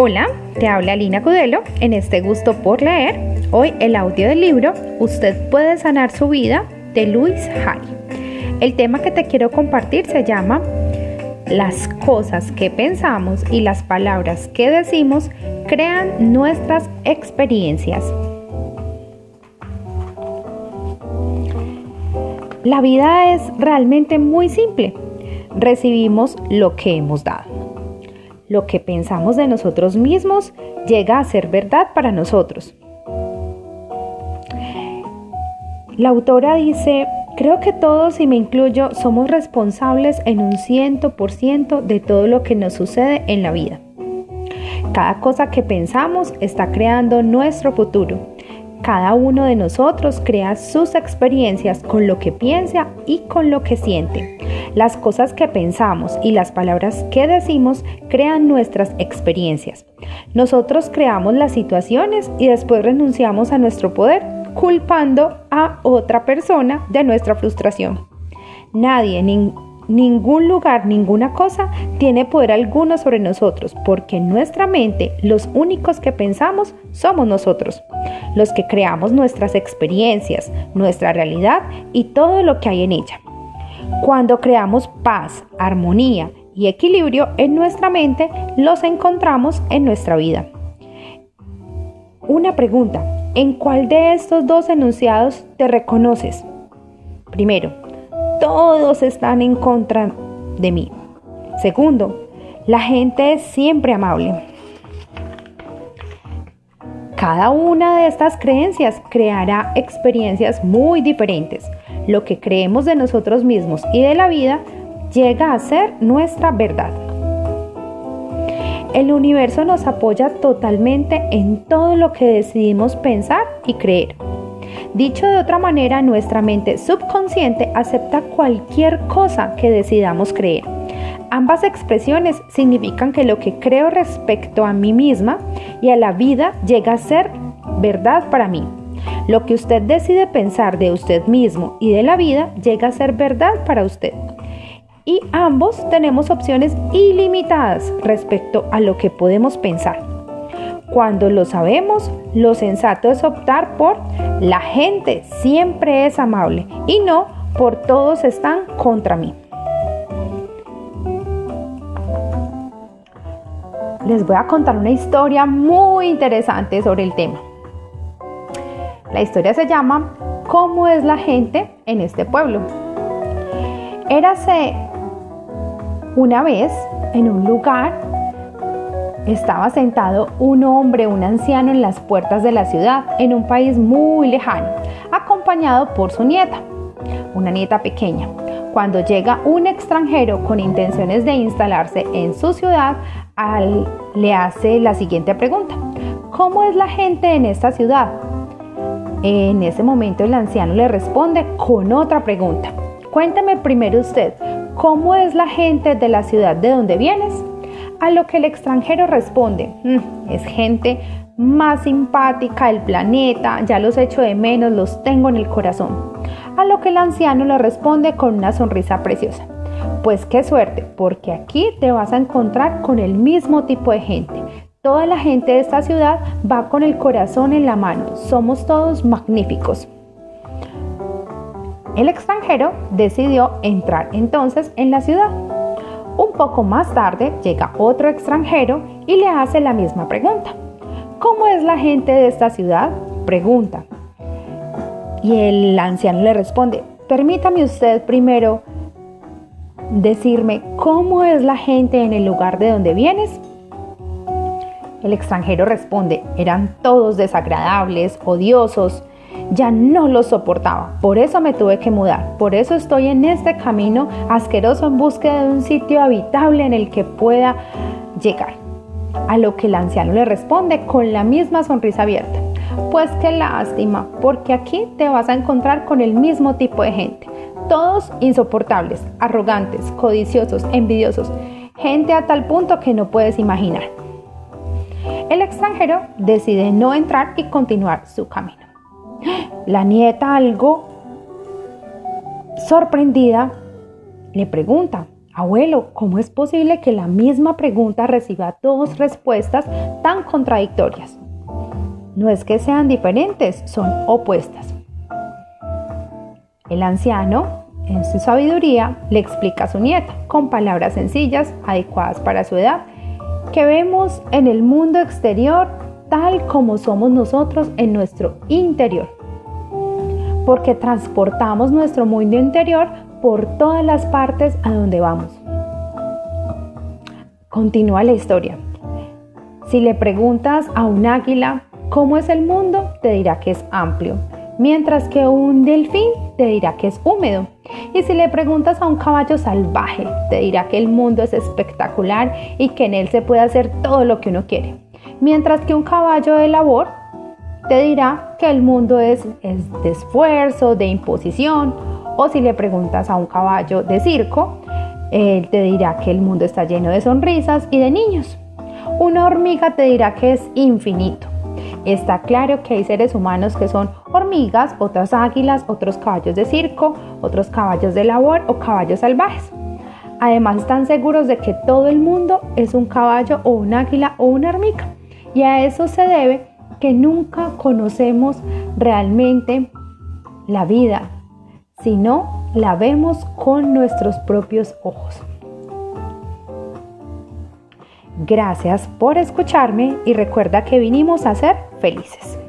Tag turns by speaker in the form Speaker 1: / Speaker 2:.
Speaker 1: Hola, te habla Lina Cudelo en este gusto por leer. Hoy el audio del libro Usted puede sanar su vida de Luis Hay. El tema que te quiero compartir se llama Las cosas que pensamos y las palabras que decimos crean nuestras experiencias. La vida es realmente muy simple. Recibimos lo que hemos dado lo que pensamos de nosotros mismos llega a ser verdad para nosotros. La autora dice, creo que todos, y me incluyo, somos responsables en un ciento por ciento de todo lo que nos sucede en la vida. Cada cosa que pensamos está creando nuestro futuro. Cada uno de nosotros crea sus experiencias con lo que piensa y con lo que siente. Las cosas que pensamos y las palabras que decimos crean nuestras experiencias. Nosotros creamos las situaciones y después renunciamos a nuestro poder, culpando a otra persona de nuestra frustración. Nadie, ningún lugar, ninguna cosa tiene poder alguno sobre nosotros, porque en nuestra mente los únicos que pensamos somos nosotros, los que creamos nuestras experiencias, nuestra realidad y todo lo que hay en ella. Cuando creamos paz, armonía y equilibrio en nuestra mente, los encontramos en nuestra vida. Una pregunta, ¿en cuál de estos dos enunciados te reconoces? Primero, todos están en contra de mí. Segundo, la gente es siempre amable. Cada una de estas creencias creará experiencias muy diferentes lo que creemos de nosotros mismos y de la vida llega a ser nuestra verdad. El universo nos apoya totalmente en todo lo que decidimos pensar y creer. Dicho de otra manera, nuestra mente subconsciente acepta cualquier cosa que decidamos creer. Ambas expresiones significan que lo que creo respecto a mí misma y a la vida llega a ser verdad para mí. Lo que usted decide pensar de usted mismo y de la vida llega a ser verdad para usted. Y ambos tenemos opciones ilimitadas respecto a lo que podemos pensar. Cuando lo sabemos, lo sensato es optar por la gente siempre es amable y no por todos están contra mí. Les voy a contar una historia muy interesante sobre el tema. La historia se llama ¿Cómo es la gente en este pueblo? Érase una vez en un lugar estaba sentado un hombre, un anciano en las puertas de la ciudad, en un país muy lejano, acompañado por su nieta, una nieta pequeña. Cuando llega un extranjero con intenciones de instalarse en su ciudad, le hace la siguiente pregunta. ¿Cómo es la gente en esta ciudad? En ese momento el anciano le responde con otra pregunta. Cuéntame primero usted, ¿cómo es la gente de la ciudad de donde vienes? A lo que el extranjero responde, mm, es gente más simpática del planeta, ya los echo de menos, los tengo en el corazón. A lo que el anciano le responde con una sonrisa preciosa. Pues qué suerte, porque aquí te vas a encontrar con el mismo tipo de gente. Toda la gente de esta ciudad va con el corazón en la mano. Somos todos magníficos. El extranjero decidió entrar entonces en la ciudad. Un poco más tarde llega otro extranjero y le hace la misma pregunta. ¿Cómo es la gente de esta ciudad? Pregunta. Y el anciano le responde, permítame usted primero decirme cómo es la gente en el lugar de donde vienes. El extranjero responde, eran todos desagradables, odiosos, ya no los soportaba, por eso me tuve que mudar, por eso estoy en este camino asqueroso en búsqueda de un sitio habitable en el que pueda llegar. A lo que el anciano le responde con la misma sonrisa abierta, pues qué lástima, porque aquí te vas a encontrar con el mismo tipo de gente, todos insoportables, arrogantes, codiciosos, envidiosos, gente a tal punto que no puedes imaginar. El extranjero decide no entrar y continuar su camino. La nieta, algo sorprendida, le pregunta, Abuelo, ¿cómo es posible que la misma pregunta reciba dos respuestas tan contradictorias? No es que sean diferentes, son opuestas. El anciano, en su sabiduría, le explica a su nieta, con palabras sencillas, adecuadas para su edad, que vemos en el mundo exterior tal como somos nosotros en nuestro interior. Porque transportamos nuestro mundo interior por todas las partes a donde vamos. Continúa la historia. Si le preguntas a un águila cómo es el mundo, te dirá que es amplio mientras que un delfín te dirá que es húmedo. Y si le preguntas a un caballo salvaje, te dirá que el mundo es espectacular y que en él se puede hacer todo lo que uno quiere. Mientras que un caballo de labor te dirá que el mundo es, de esfuerzo, de imposición. O si le preguntas a un caballo de circo, él te dirá que el mundo está lleno de sonrisas y de niños. Una hormiga te dirá que es infinito. Está claro que hay seres humanos que son hormigas, otras águilas, otros caballos de circo, otros caballos de labor o caballos salvajes. Además están seguros de que todo el mundo es un caballo o un águila o una hormiga. Y a eso se debe que nunca conocemos realmente la vida, sino la vemos con nuestros propios ojos. Gracias por escucharme y recuerda que vinimos a ser felices.